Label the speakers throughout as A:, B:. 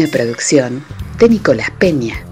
A: Una producción de Nicolás Peña.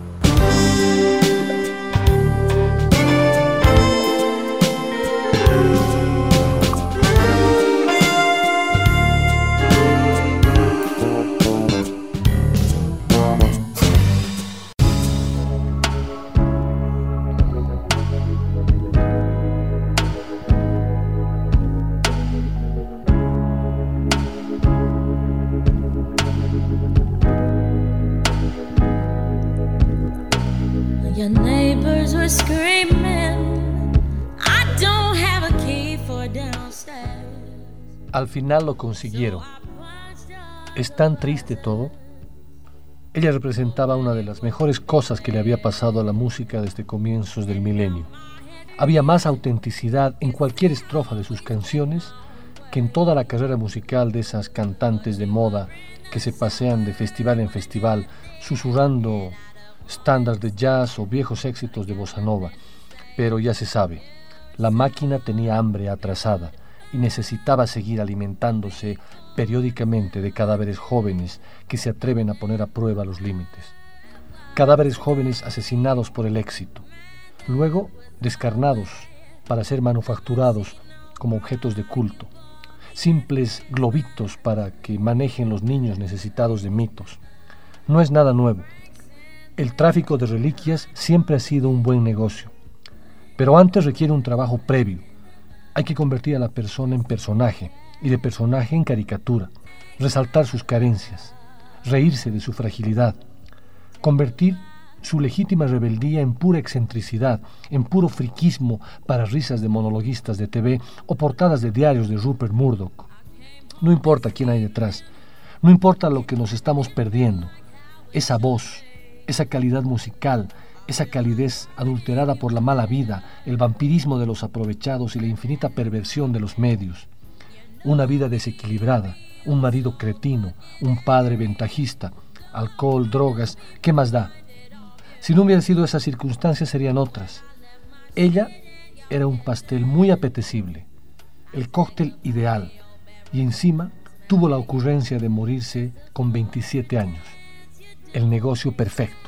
B: Lo consiguieron. Es tan triste todo. Ella representaba una de las mejores cosas que le había pasado a la música desde comienzos del milenio. Había más autenticidad en cualquier estrofa de sus canciones que en toda la carrera musical de esas cantantes de moda que se pasean de festival en festival susurrando estándares de jazz o viejos éxitos de bossa nova. Pero ya se sabe, la máquina tenía hambre atrasada y necesitaba seguir alimentándose periódicamente de cadáveres jóvenes que se atreven a poner a prueba los límites. Cadáveres jóvenes asesinados por el éxito, luego descarnados para ser manufacturados como objetos de culto, simples globitos para que manejen los niños necesitados de mitos. No es nada nuevo. El tráfico de reliquias siempre ha sido un buen negocio, pero antes requiere un trabajo previo, hay que convertir a la persona en personaje y de personaje en caricatura, resaltar sus carencias, reírse de su fragilidad, convertir su legítima rebeldía en pura excentricidad, en puro friquismo para risas de monologuistas de TV o portadas de diarios de Rupert Murdoch. No importa quién hay detrás, no importa lo que nos estamos perdiendo, esa voz, esa calidad musical, esa calidez adulterada por la mala vida, el vampirismo de los aprovechados y la infinita perversión de los medios. Una vida desequilibrada, un marido cretino, un padre ventajista, alcohol, drogas, ¿qué más da? Si no hubieran sido esas circunstancias serían otras. Ella era un pastel muy apetecible, el cóctel ideal, y encima tuvo la ocurrencia de morirse con 27 años. El negocio perfecto.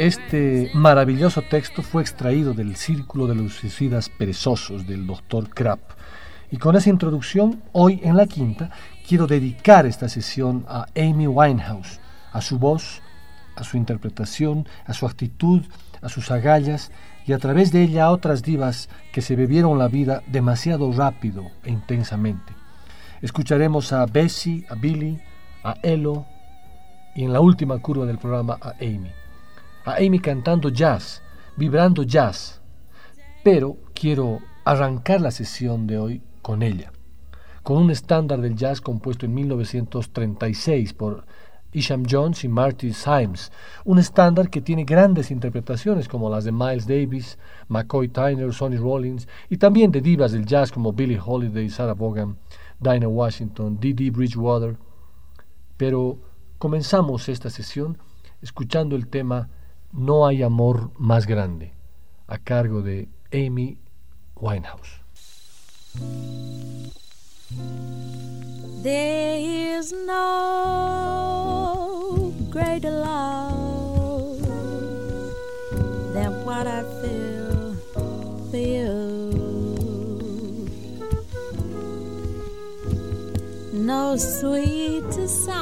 B: Este maravilloso texto fue extraído del Círculo de los Suicidas Perezosos del Dr. Krapp. Y con esa introducción, hoy en la quinta, quiero dedicar esta sesión a Amy Winehouse, a su voz, a su interpretación, a su actitud, a sus agallas y a través de ella a otras divas que se bebieron la vida demasiado rápido e intensamente. Escucharemos a Bessie, a Billy, a Elo y en la última curva del programa a Amy. A Amy cantando jazz, vibrando jazz. Pero quiero arrancar la sesión de hoy con ella, con un estándar del jazz compuesto en 1936 por Isham Jones y Marty Symes, un estándar que tiene grandes interpretaciones como las de Miles Davis, McCoy Tyner, Sonny Rollins y también de divas del jazz como Billie Holiday, Sarah Vaughan, Dinah Washington, Dee Bridgewater. Pero comenzamos esta sesión escuchando el tema No hay amor más grande, a cargo de Amy Winehouse.
C: There is no greater love than what I feel for you. No sweeter song,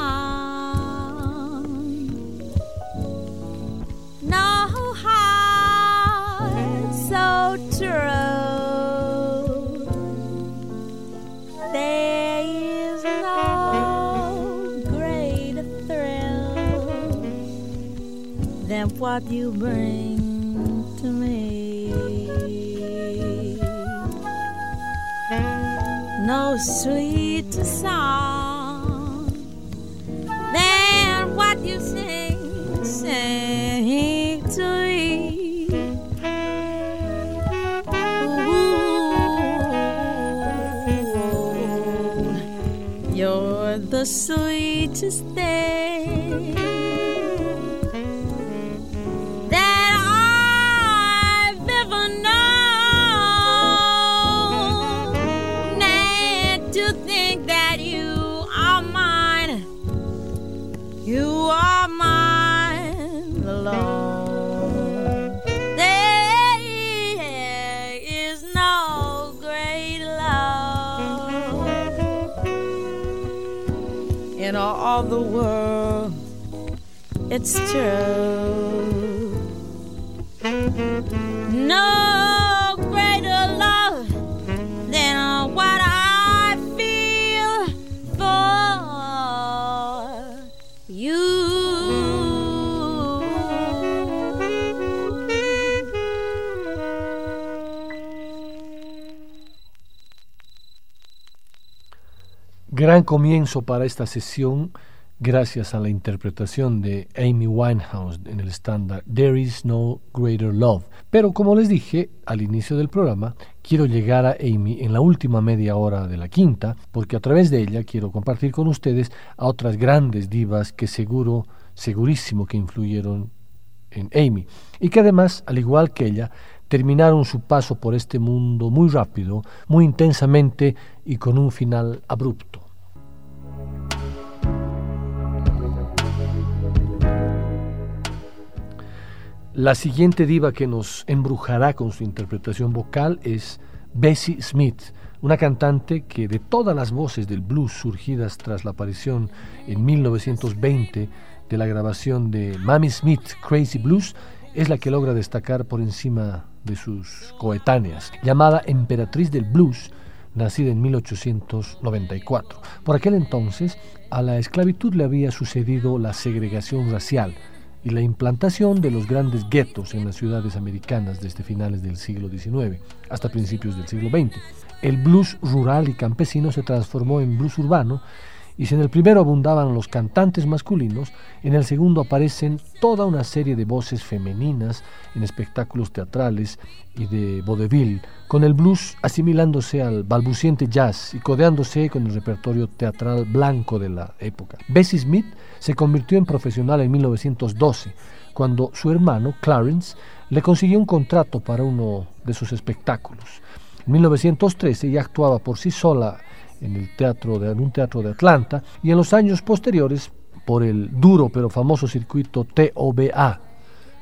C: no heart so true what you bring to me. No sweeter song than what you sing, sing to me. Ooh, you're the sweetest It's true. No greater love than what I feel for you.
B: Gran comienzo para esta sesión gracias a la interpretación de Amy Winehouse en el estándar There is no greater love. Pero como les dije al inicio del programa, quiero llegar a Amy en la última media hora de la quinta, porque a través de ella quiero compartir con ustedes a otras grandes divas que seguro, segurísimo que influyeron en Amy, y que además, al igual que ella, terminaron su paso por este mundo muy rápido, muy intensamente y con un final abrupto. La siguiente diva que nos embrujará con su interpretación vocal es Bessie Smith, una cantante que de todas las voces del blues surgidas tras la aparición en 1920 de la grabación de Mamie Smith Crazy Blues, es la que logra destacar por encima de sus coetáneas, llamada Emperatriz del Blues, nacida en 1894. Por aquel entonces, a la esclavitud le había sucedido la segregación racial, y la implantación de los grandes guetos en las ciudades americanas desde finales del siglo XIX hasta principios del siglo XX. El blues rural y campesino se transformó en blues urbano y si en el primero abundaban los cantantes masculinos, en el segundo aparecen toda una serie de voces femeninas en espectáculos teatrales y de vodevil, con el blues asimilándose al balbuciente jazz y codeándose con el repertorio teatral blanco de la época. Bessie Smith se convirtió en profesional en 1912, cuando su hermano, Clarence, le consiguió un contrato para uno de sus espectáculos. En 1913 ella actuaba por sí sola en, el teatro de, un teatro de Atlanta y en los años posteriores por el duro pero famoso circuito TOBA.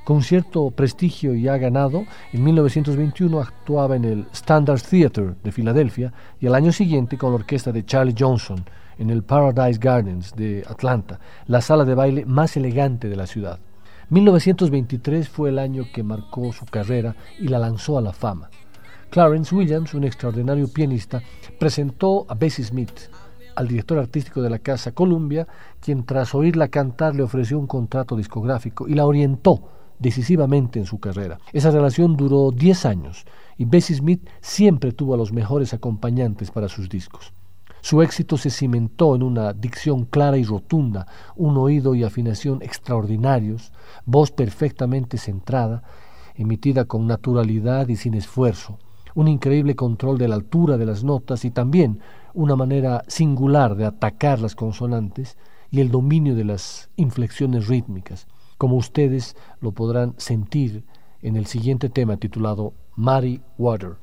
B: Con cierto prestigio y ha ganado, en 1921 actuaba en el Standard Theatre de Filadelfia y al año siguiente con la orquesta de Charlie Johnson en el Paradise Gardens de Atlanta, la sala de baile más elegante de la ciudad. 1923 fue el año que marcó su carrera y la lanzó a la fama. Clarence Williams, un extraordinario pianista, presentó a Bessie Smith al director artístico de la Casa Columbia, quien tras oírla cantar le ofreció un contrato discográfico y la orientó decisivamente en su carrera. Esa relación duró 10 años y Bessie Smith siempre tuvo a los mejores acompañantes para sus discos. Su éxito se cimentó en una dicción clara y rotunda, un oído y afinación extraordinarios, voz perfectamente centrada, emitida con naturalidad y sin esfuerzo, un increíble control de la altura de las notas y también una manera singular de atacar las consonantes y el dominio de las inflexiones rítmicas, como ustedes lo podrán sentir en el siguiente tema titulado Muddy Water.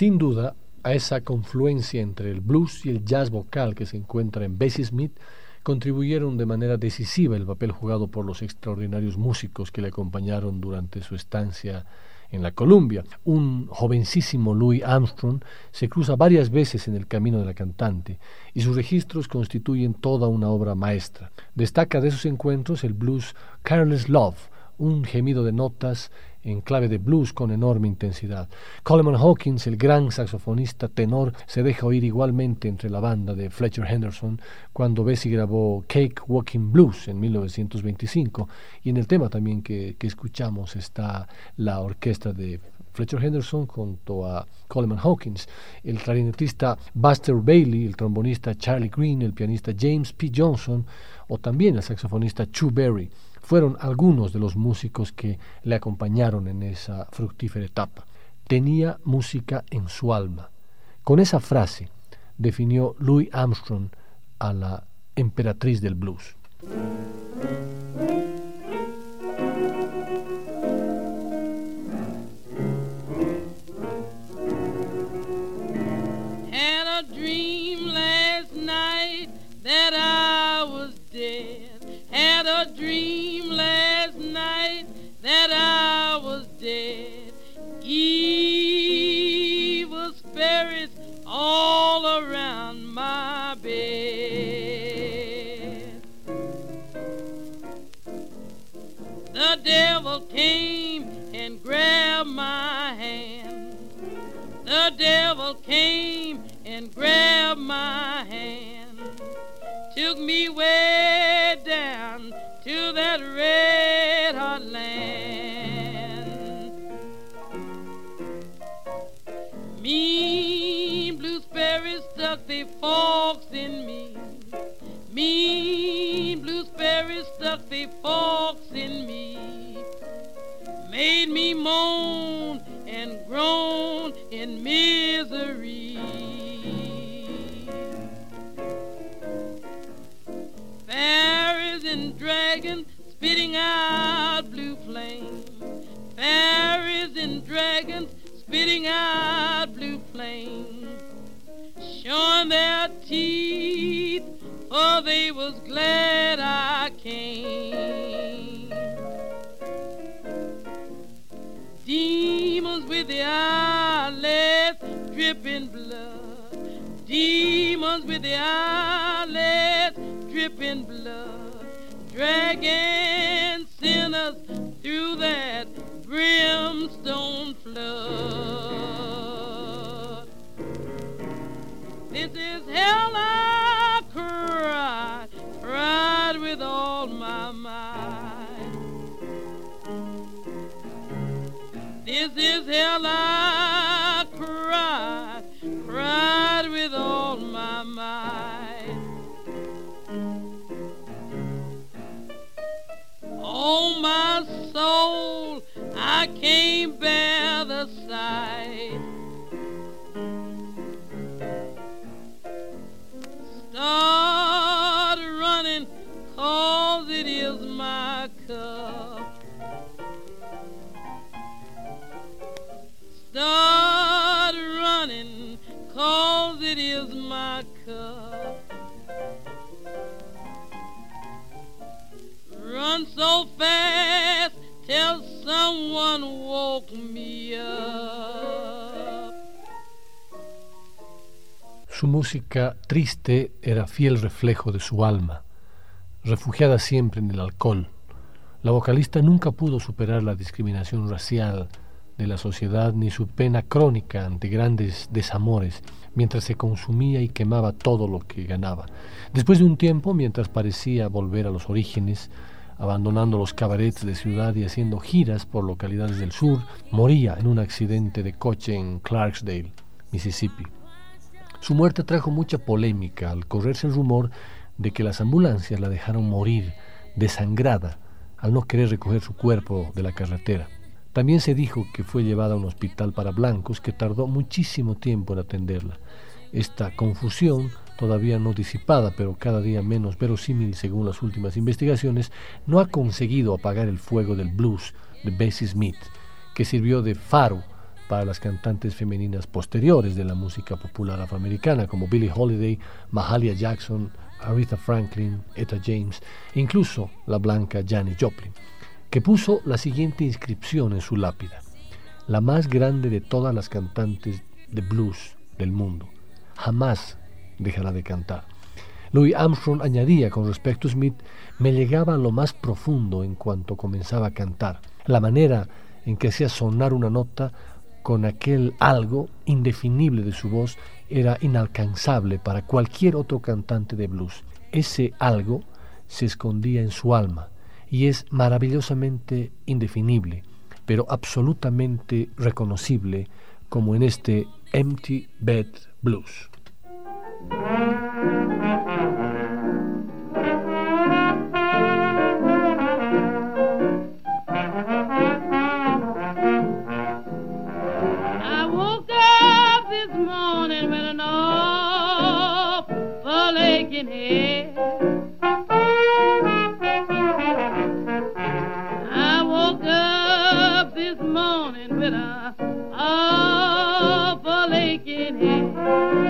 B: Sin duda, a esa confluencia entre el blues y el jazz vocal que se encuentra en Bessie Smith contribuyeron de manera decisiva el papel jugado por los extraordinarios músicos que le acompañaron durante su estancia en la Columbia. Un jovencísimo Louis Armstrong se cruza varias veces en el camino de la cantante y sus registros constituyen toda una obra maestra. Destaca de esos encuentros el blues Careless Love, un gemido de notas en clave de blues con enorme intensidad. Coleman Hawkins, el gran saxofonista tenor, se deja oír igualmente entre la banda de Fletcher Henderson cuando Bessie grabó Cake Walking Blues en 1925 y en el tema también que, que escuchamos está la orquesta de Fletcher Henderson junto a Coleman Hawkins, el clarinetista Buster Bailey, el trombonista Charlie Green, el pianista James P. Johnson o también el saxofonista Chu Berry fueron algunos de los músicos que le acompañaron en esa fructífera etapa. Tenía música en su alma. Con esa frase definió Louis Armstrong a la emperatriz del blues.
D: that I was dead. Evil spirits all triste era fiel reflejo de su alma, refugiada siempre en el alcohol. La vocalista nunca pudo superar la discriminación racial de la sociedad ni su pena crónica ante grandes desamores, mientras se consumía y quemaba todo lo que ganaba. Después de un tiempo, mientras parecía volver a los orígenes, abandonando los cabarets de ciudad y haciendo giras por localidades del sur, moría en un accidente de coche en Clarksdale, Mississippi. Su muerte trajo mucha polémica al correrse el rumor de que las ambulancias la dejaron morir desangrada al no querer recoger su cuerpo de la carretera. También se dijo que fue llevada a un hospital para blancos que tardó muchísimo tiempo en atenderla. Esta confusión, todavía no disipada, pero cada día menos verosímil según las últimas investigaciones, no ha conseguido apagar el fuego del blues de Bessie Smith, que sirvió de faro para las cantantes femeninas posteriores de la música popular afroamericana, como Billie Holiday, Mahalia Jackson, Aretha Franklin, Etta James e incluso la blanca Janis Joplin que puso la siguiente inscripción en su lápida, la más grande de todas las cantantes de blues del mundo. Jamás dejará de cantar. Louis Armstrong añadía con respecto a Smith, me llegaba lo más profundo en cuanto comenzaba a cantar. La manera en que hacía sonar una nota con aquel algo indefinible de su voz era inalcanzable para cualquier otro cantante de blues. Ese algo se escondía en su alma, y es maravillosamente indefinible, pero absolutamente reconocible como en este Empty Bed Blues. I woke up this morning with a aching head.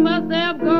D: Must have gone.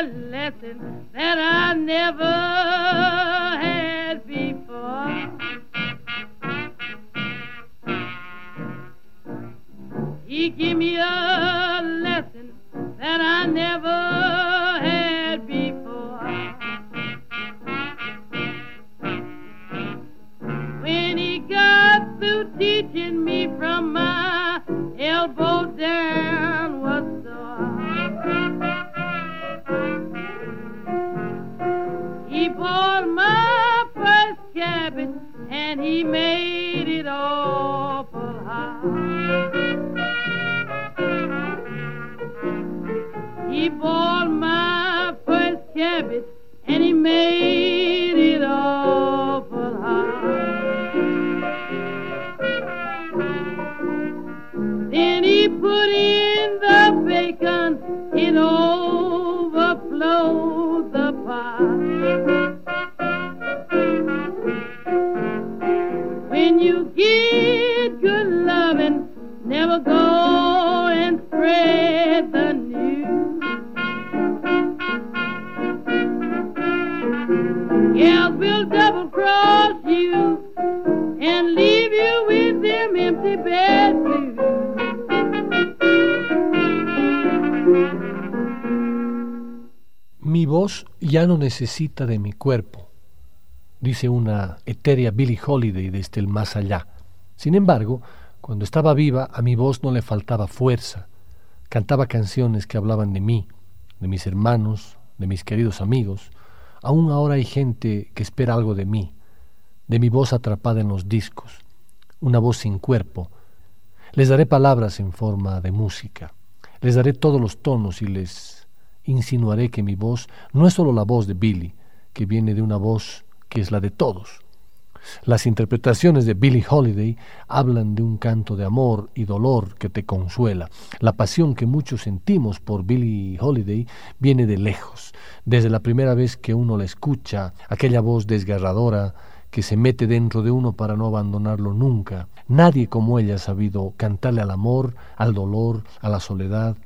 D: A lesson that I never had before. He gave me a
B: necesita de mi cuerpo, dice una etérea Billie Holiday desde el más allá. Sin embargo, cuando estaba viva, a mi voz no le faltaba fuerza. Cantaba canciones que hablaban de mí, de mis hermanos, de mis queridos amigos. Aún ahora hay gente que espera algo de mí, de mi voz atrapada en los discos, una voz sin cuerpo. Les daré palabras en forma de música. Les daré todos los tonos y les insinuaré que mi voz no es solo la voz de Billy, que viene de una voz que es la de todos. Las interpretaciones de Billie Holiday hablan de un canto de amor y dolor que te consuela. La pasión que muchos sentimos por Billie Holiday viene de lejos, desde la primera vez que uno la escucha, aquella voz desgarradora que se mete dentro de uno para no abandonarlo nunca. Nadie como ella ha sabido cantarle al amor, al dolor, a la soledad.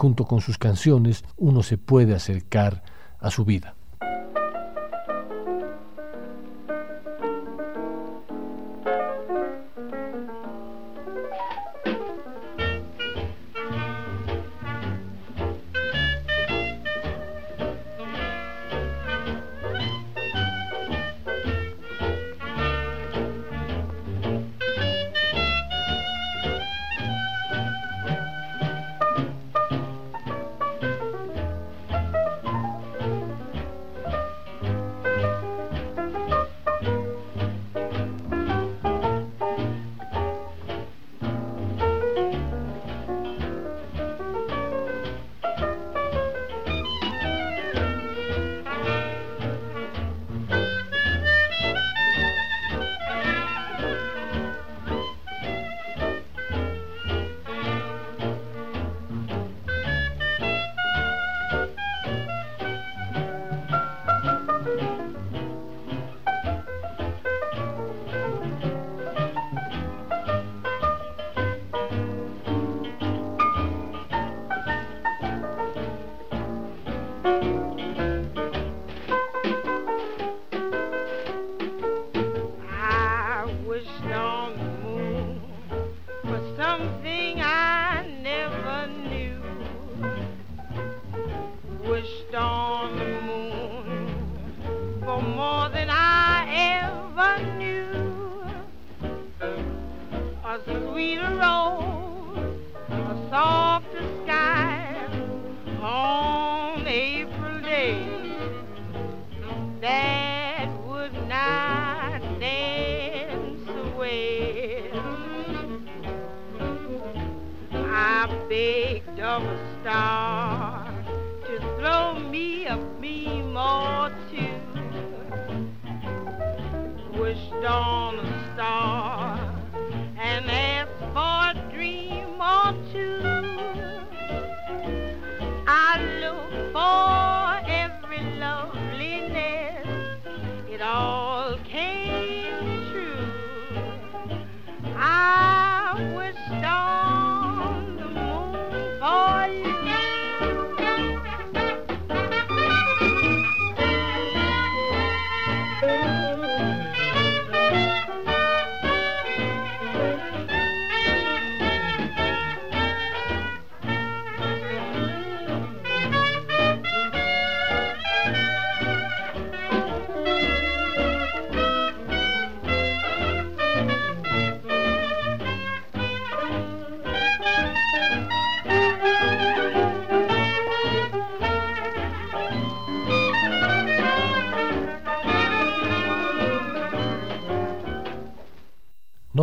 B: Junto con sus canciones uno se puede acercar a su vida.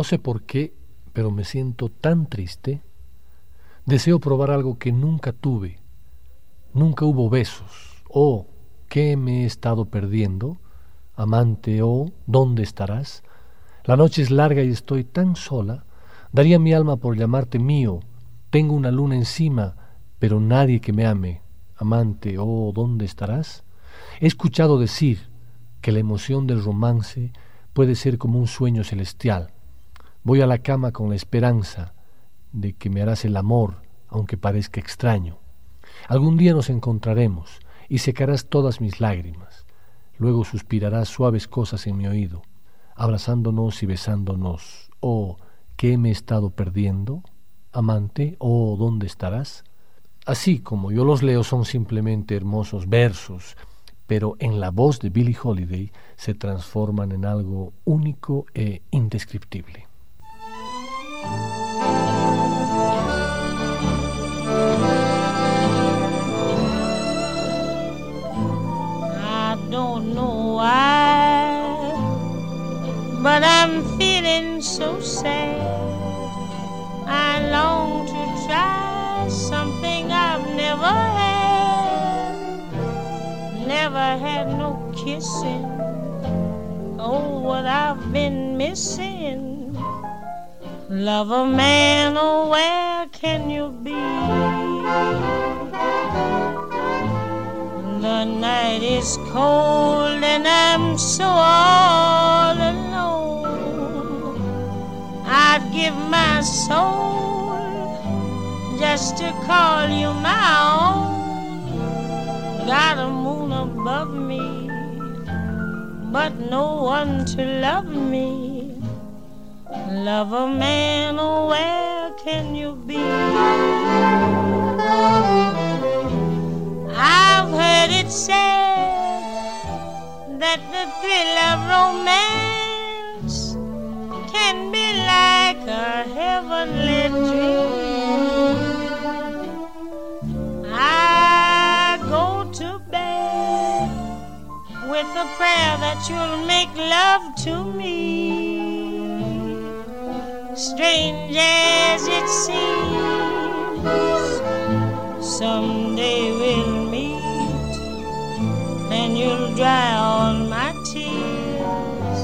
B: Sé por qué, pero me siento tan triste. Deseo probar algo que nunca tuve. Nunca hubo besos. Oh, ¿qué me he estado perdiendo? Amante, oh, ¿dónde estarás? La noche es larga y estoy tan sola. Daría mi alma por llamarte mío. Tengo una luna encima, pero nadie que me ame. Amante, oh, ¿dónde estarás? He escuchado decir que la emoción del romance puede ser como un sueño celestial. Voy a la cama con la esperanza de que me harás el amor, aunque parezca extraño. Algún día nos encontraremos y secarás todas mis lágrimas. Luego suspirarás suaves cosas en mi oído, abrazándonos y besándonos. Oh, ¿qué me he estado perdiendo? Amante, oh, ¿dónde estarás? Así como yo los leo son simplemente hermosos versos, pero en la voz de Billie Holiday se transforman en algo único e indescriptible.
C: Know why, but I'm feeling so sad. I long to try something I've never had. Never had no kissing. Oh, what I've been missing. Love a man, oh, where can you be? The night is cold and I'm so all alone. I'd give my soul just to call you my own. Got a moon above me, but no one to love me. Love a man, oh, where can you be? I've heard it said that the thrill of romance can be like a heavenly dream. I go to bed with a prayer that you'll make love to me. Strange as it seems, someday we'll you'll dry all my tears.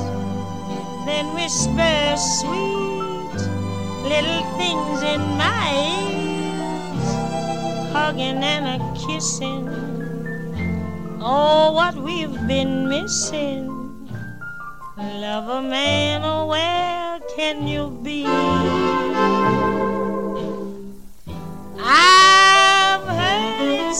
C: Then whisper sweet little things in my ears, hugging and a kissing. Oh, what we've been missing. Love a man, oh, where can you be? I've heard it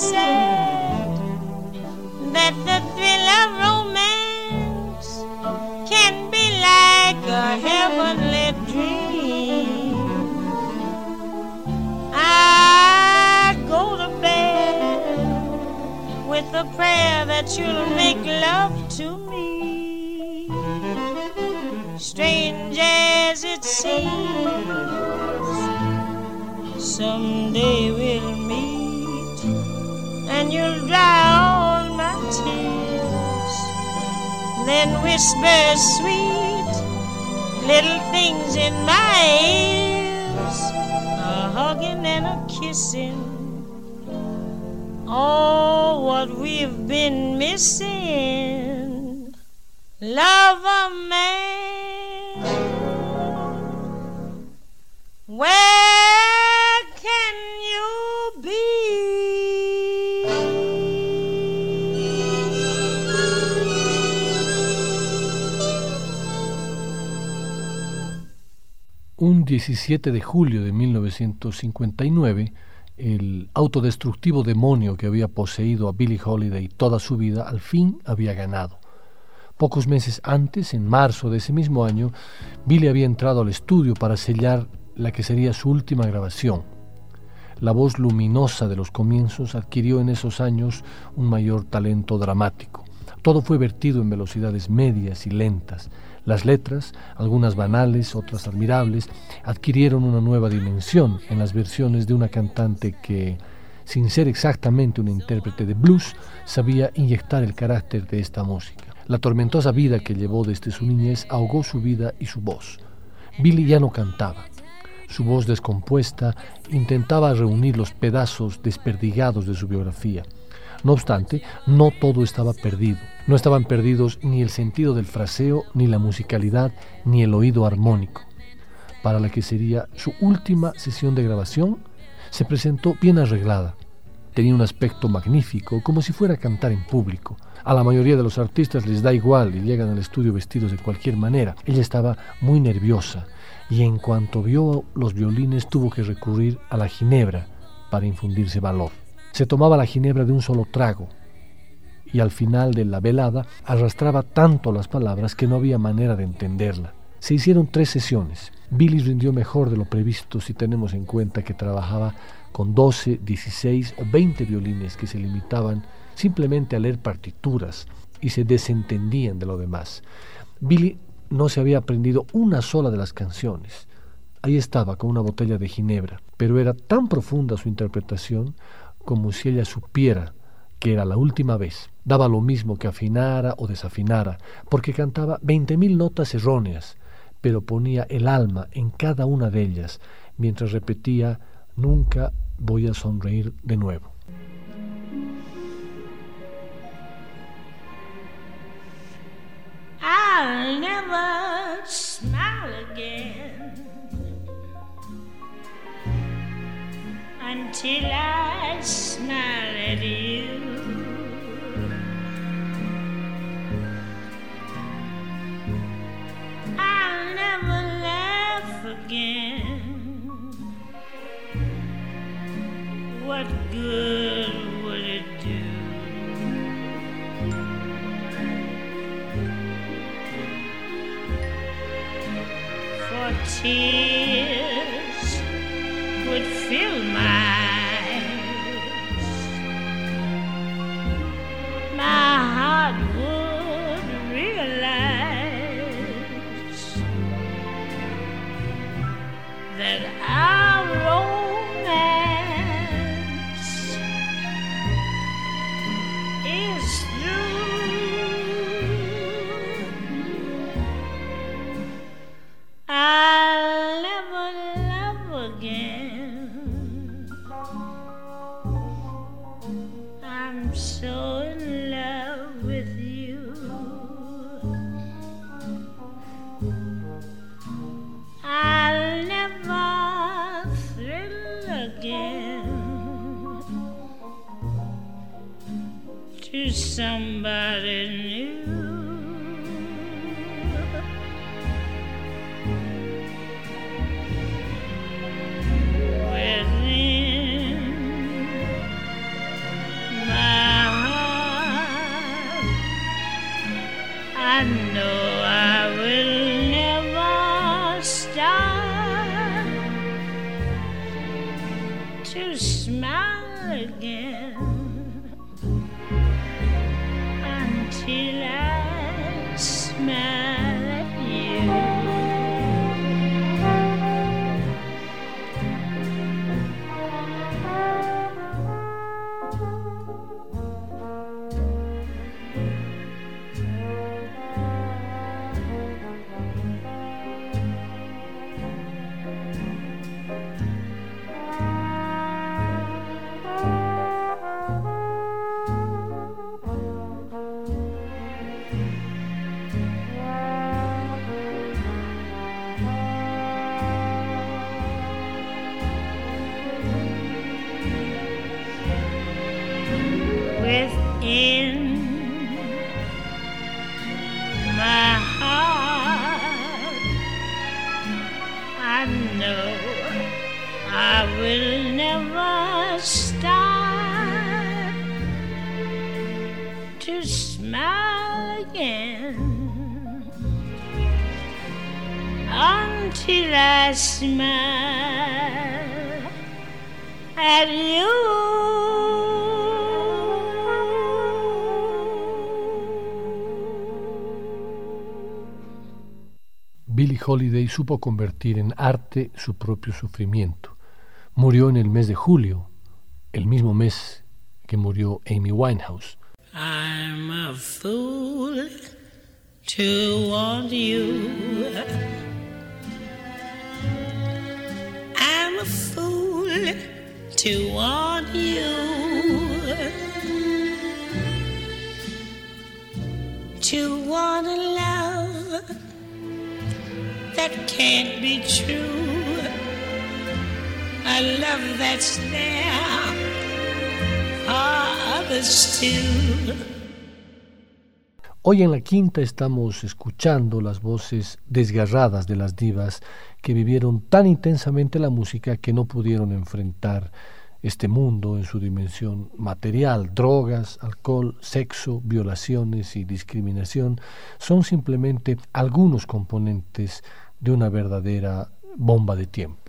C: that you'll make love to me. Strange as it seems, someday we'll meet and you'll dry all my tears. Then whisper sweet little things in my ears, a hugging and a kissing. What we've been missing. Lover man, where can you
B: Un 17 de julio de 1959, el autodestructivo demonio que había poseído a Billie Holiday toda su vida al fin había ganado. Pocos meses antes, en marzo de ese mismo año, Billie había entrado al estudio para sellar la que sería su última grabación. La voz luminosa de los comienzos adquirió en esos años un mayor talento dramático. Todo fue vertido en velocidades medias y lentas. Las letras, algunas banales, otras admirables, adquirieron una nueva dimensión en las versiones de una cantante que, sin ser exactamente una intérprete de blues, sabía inyectar el carácter de esta música. La tormentosa vida que llevó desde su niñez ahogó su vida y su voz. Billy ya no cantaba. Su voz descompuesta intentaba reunir los pedazos desperdigados de su biografía. No obstante, no todo estaba perdido. No estaban perdidos ni el sentido del fraseo, ni la musicalidad, ni el oído armónico. Para la que sería su última sesión de grabación, se presentó bien arreglada. Tenía un aspecto magnífico, como si fuera a cantar en público. A la mayoría de los artistas les da igual y llegan al estudio vestidos de cualquier manera. Ella estaba muy nerviosa y en cuanto vio los violines tuvo que recurrir a la ginebra para infundirse valor. Se tomaba la ginebra de un solo trago y al final de la velada arrastraba tanto las palabras que no había manera de entenderla. Se hicieron tres sesiones. Billy rindió mejor de lo previsto si tenemos en cuenta que trabajaba con 12, 16 o 20 violines que se limitaban simplemente a leer partituras y se desentendían de lo demás. Billy no se había aprendido una sola de las canciones. Ahí estaba con una botella de ginebra, pero era tan profunda su interpretación como si ella supiera que era la última vez. Daba lo mismo que afinara o desafinara, porque cantaba veinte mil notas erróneas, pero ponía el alma en cada una de ellas, mientras repetía Nunca voy a sonreír de nuevo.
C: I'll never smile again until I smile at you.
B: man. Holiday supo convertir en arte su propio sufrimiento. Murió en el mes de julio, el mismo mes que murió Amy Winehouse. Hoy en la quinta estamos escuchando las voces desgarradas de las divas que vivieron tan intensamente la música que no pudieron enfrentar este mundo en su dimensión material. Drogas, alcohol, sexo, violaciones y discriminación son simplemente algunos componentes de una verdadera bomba de tiempo.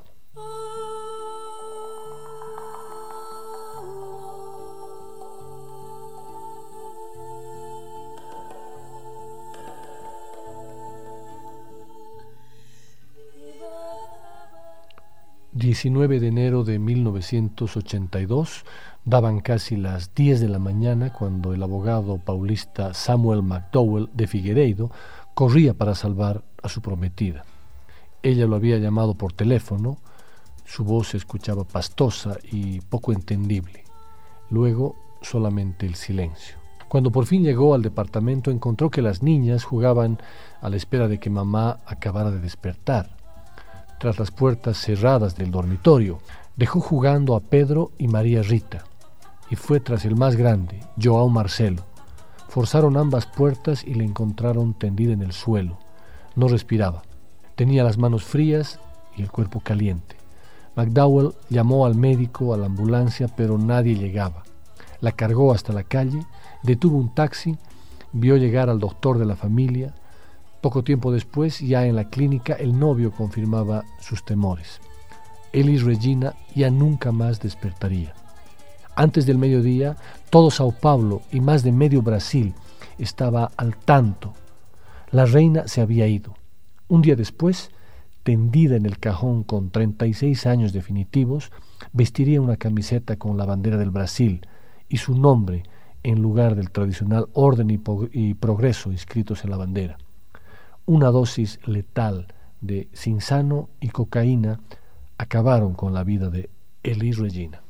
B: ...19 de enero de 1982... ...daban casi las 10 de la mañana... ...cuando el abogado paulista Samuel McDowell de Figueiredo... ...corría para salvar a su prometida. Ella lo había llamado por teléfono... ...su voz se escuchaba pastosa y poco entendible. Luego solamente el silencio. Cuando por fin llegó al departamento encontró que las niñas jugaban a la espera de que mamá acabara de despertar. Tras las puertas cerradas del dormitorio, dejó jugando a Pedro y María Rita y fue tras el más grande, Joao Marcelo. Forzaron ambas puertas y le encontraron tendida en el suelo. No respiraba. Tenía las manos frías y el cuerpo caliente. McDowell llamó al médico, a la ambulancia, pero nadie llegaba. La cargó hasta la calle, detuvo un taxi, vio llegar al doctor de la familia. Poco tiempo después, ya en la clínica, el novio confirmaba sus temores. Elis Regina ya nunca más despertaría. Antes del mediodía, todo Sao Paulo y más de medio Brasil estaba al tanto. La reina se había ido. Un día después, tendida en el cajón con 36 años definitivos, vestiría una camiseta con la bandera del Brasil y su nombre en lugar del tradicional orden y, progreso inscritos en la bandera. Una dosis letal de sinsano y cocaína acabaron con la vida de Elis Regina.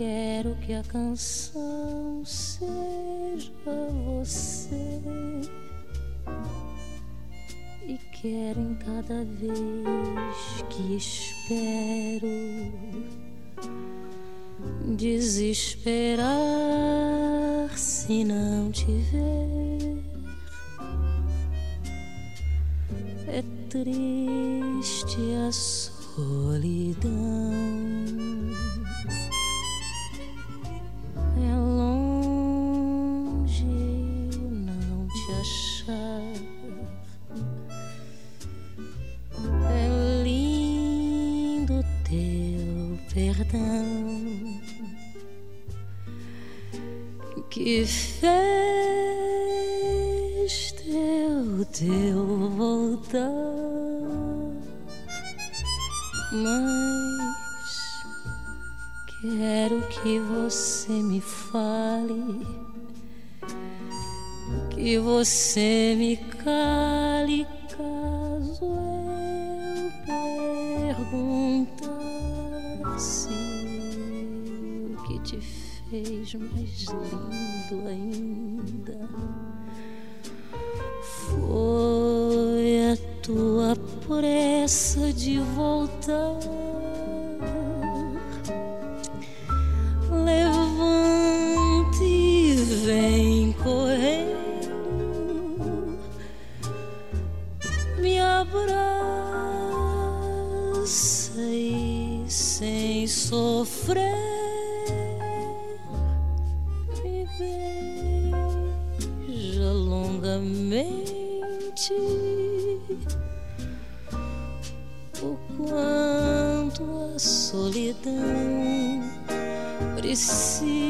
E: Quero que a canção seja você. E quero em cada vez que espero desesperar se não te ver. É triste a solidão. Perdão. Que fez teu, teu voltar. Mas quero que você me fale que você me cale fez mais lindo ainda. Foi a tua pressa de voltar. see.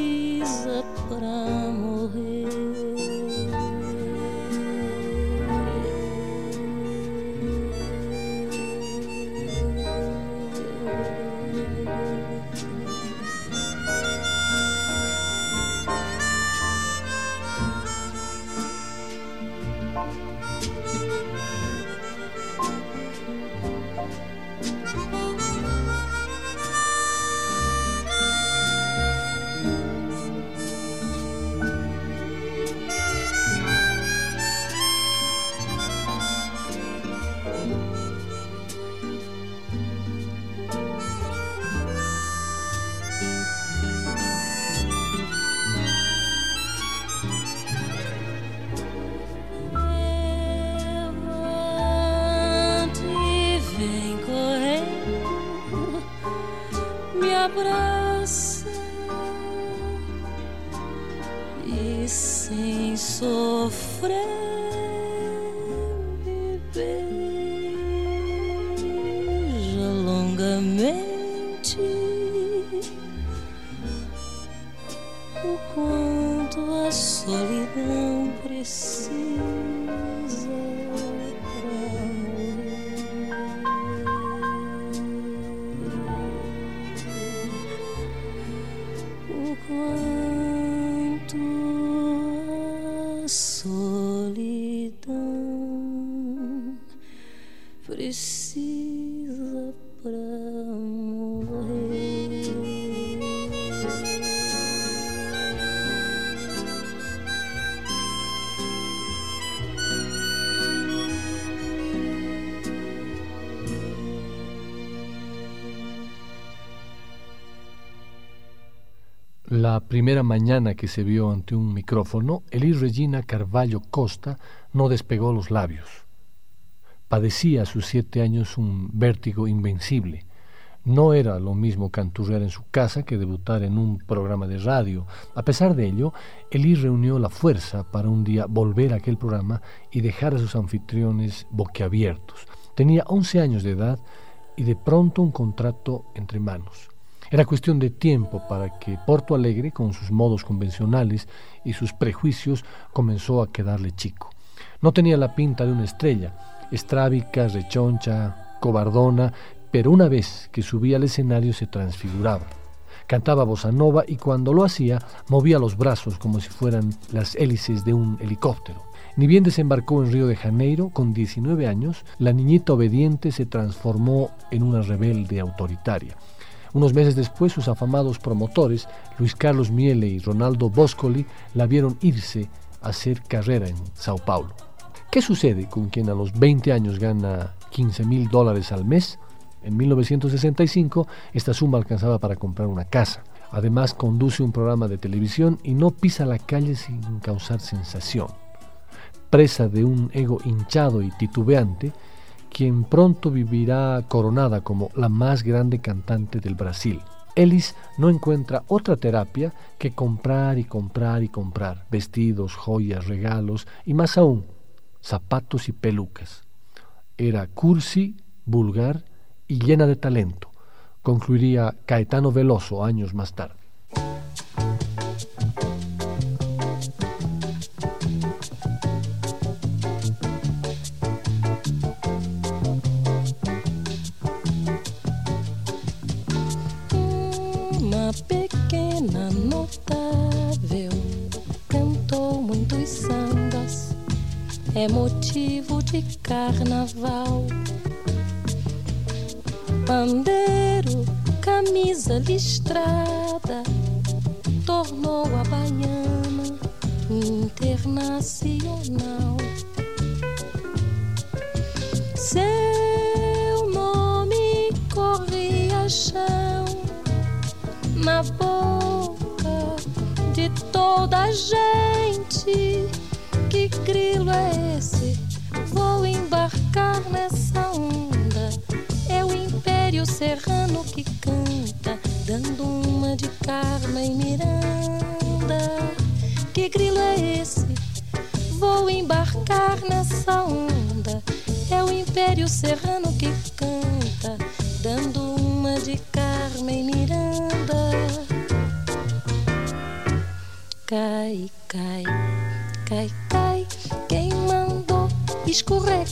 B: La primera mañana que se vio ante un micrófono, Elis Regina Carvalho Costa no despegó los labios. Padecía a sus siete años un vértigo invencible. No era lo mismo canturrear en su casa que debutar en un programa de radio. A pesar de ello, Elis reunió la fuerza para un día volver a aquel programa y dejar a sus anfitriones boquiabiertos. Tenía 11 años de edad y de pronto un contrato entre manos. Era cuestión de tiempo para que Porto Alegre, con sus modos convencionales y sus prejuicios, comenzó a quedarle chico. No tenía la pinta de una estrella, estrábica, rechoncha, cobardona, pero una vez que subía al escenario se transfiguraba. Cantaba bossa nova y cuando lo hacía movía los brazos como si fueran las hélices de un helicóptero. Ni bien desembarcó en Río de Janeiro, con 19 años, la niñita obediente se transformó en una rebelde autoritaria. Unos meses después, sus afamados promotores, Luis Carlos Miele y Ronaldo Boscoli, la vieron irse a hacer carrera en Sao Paulo. ¿Qué sucede con quien a los 20 años gana 15 mil dólares al mes? En 1965, esta suma alcanzaba para comprar una casa. Además, conduce un programa de televisión y no pisa la calle sin causar sensación. Presa de un ego hinchado y titubeante, quien pronto vivirá coronada como la más grande cantante del Brasil. Ellis no encuentra otra terapia que comprar y comprar y comprar vestidos, joyas, regalos y más aún, zapatos y pelucas. Era cursi, vulgar y llena de talento, concluiría Caetano Veloso años más tarde.
E: É motivo de carnaval. Pandeiro, camisa listrada, tornou a baiana internacional. Seu nome corria chão na boca de toda a gente. Que grilo é esse? Vou embarcar nessa onda. É o Império Serrano que canta, dando uma de Carmen Miranda. Que grilo é esse? Vou embarcar nessa onda. É o Império Serrano que canta, dando uma de Carmen Miranda. Cai, cai, cai, escorrer.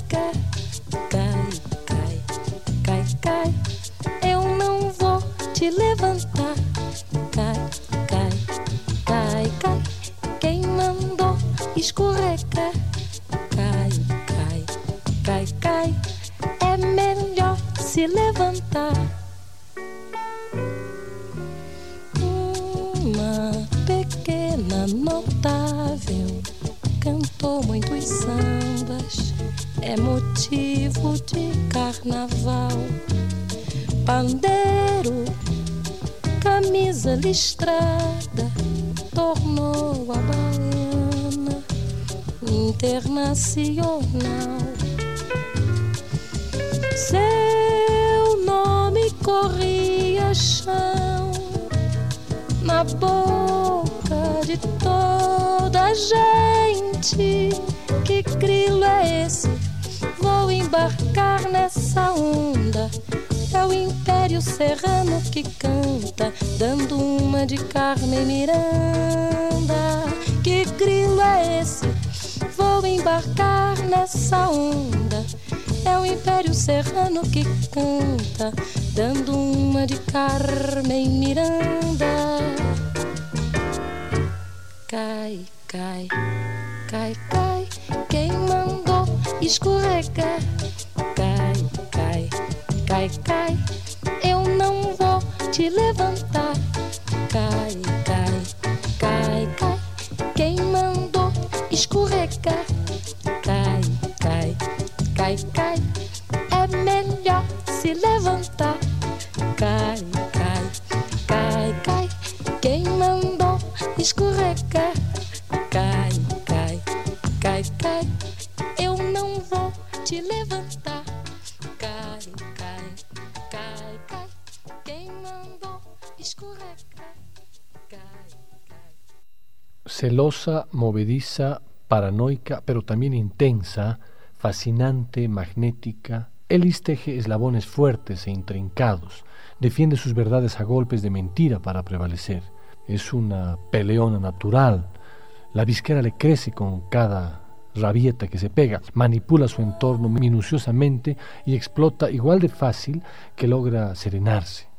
E: Internacional. Seu nome corria chão na boca de toda a gente. Que grilo é esse? Vou embarcar nessa onda. É o Império Serrano que canta, dando uma de Carmen Miranda. Que grilo é esse? Vou embarcar nessa onda. É o Império Serrano que canta, dando uma de Carmen Miranda. Cai, cai, cai, cai. Quem mandou escorregar? Cai, cai, cai, cai. Eu não vou te levantar. Cai,
B: movediza, paranoica, pero también intensa, fascinante, magnética. Elis teje eslabones fuertes e intrincados, defiende sus verdades a golpes de mentira para prevalecer. Es una peleona natural. La visquera le crece con cada rabieta que se pega, manipula su entorno minuciosamente y explota igual de fácil que logra serenarse.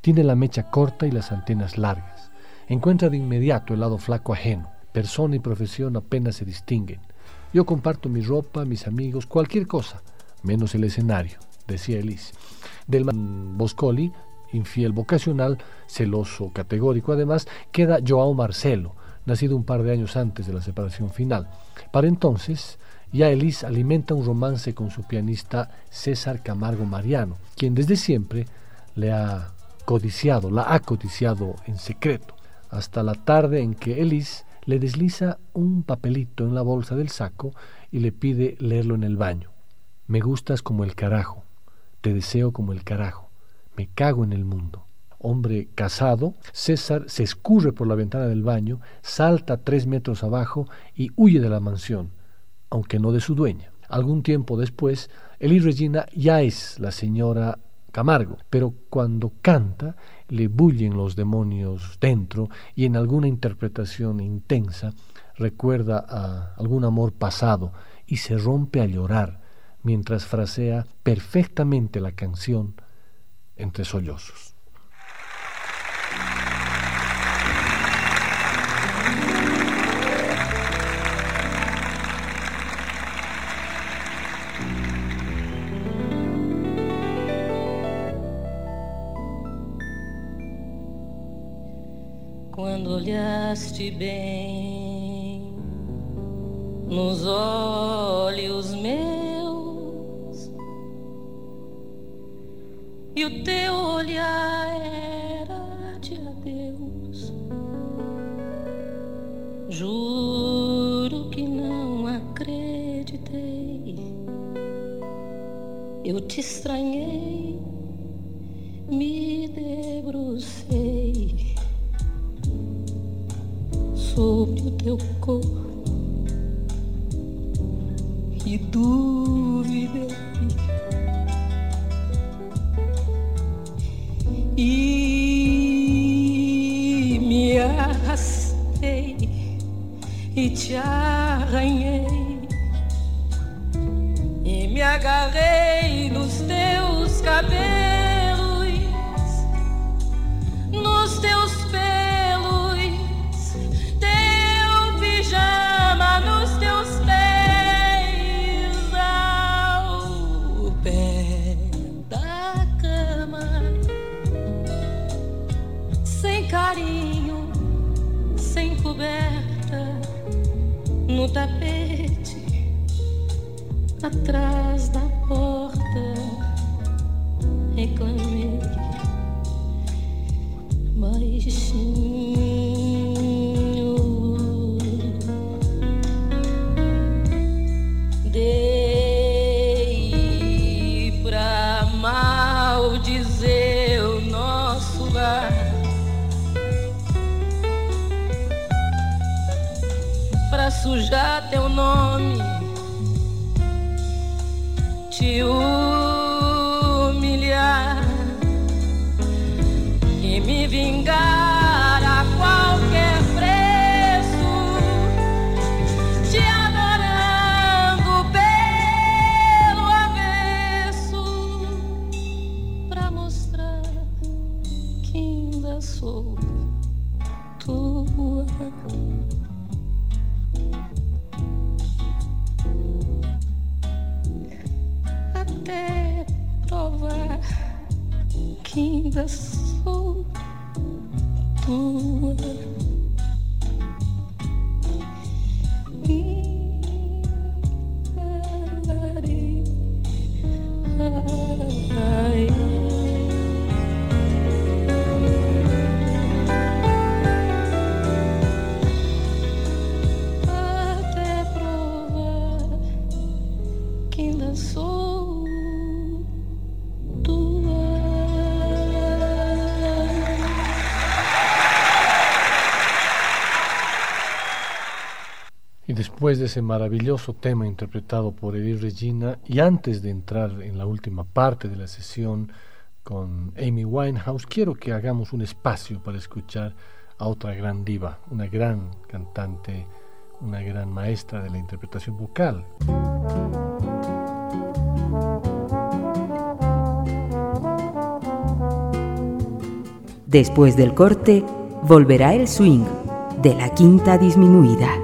B: Tiene la mecha corta y las antenas largas. Encuentra de inmediato el lado flaco ajeno. Persona y profesión apenas se distinguen. Yo comparto mi ropa, mis amigos, cualquier cosa, menos el escenario, decía Elise. Del Boscoli, infiel vocacional, celoso, categórico, además, queda Joao Marcelo, nacido un par de años antes de la separación final. Para entonces, ya Elise alimenta un romance con su pianista César Camargo Mariano, quien desde siempre le ha codiciado, la ha codiciado en secreto, hasta la tarde en que Elise le desliza un papelito en la bolsa del saco y le pide leerlo en el baño. Me gustas como el carajo, te deseo como el carajo, me cago en el mundo. Hombre casado, César se escurre por la ventana del baño, salta tres metros abajo y huye de la mansión, aunque no de su dueña. Algún tiempo después, Eli Regina ya es la señora Camargo, pero cuando canta le bullen los demonios dentro y en alguna interpretación intensa recuerda a algún amor pasado y se rompe a llorar mientras frasea perfectamente la canción entre sollozos.
E: Olhaste bem nos olhos meus. E o teu olhar era de adeus. Juro que não acreditei, eu te estranhei, o teu corpo e duvidei. E me arrastei e te arranhei te
B: de ese maravilloso tema interpretado por Eddie Regina y antes de entrar en la última parte de la sesión con Amy Winehouse, quiero que hagamos un espacio para escuchar a otra gran diva, una gran cantante, una gran maestra de la interpretación vocal.
F: Después del corte, volverá el swing de la quinta disminuida.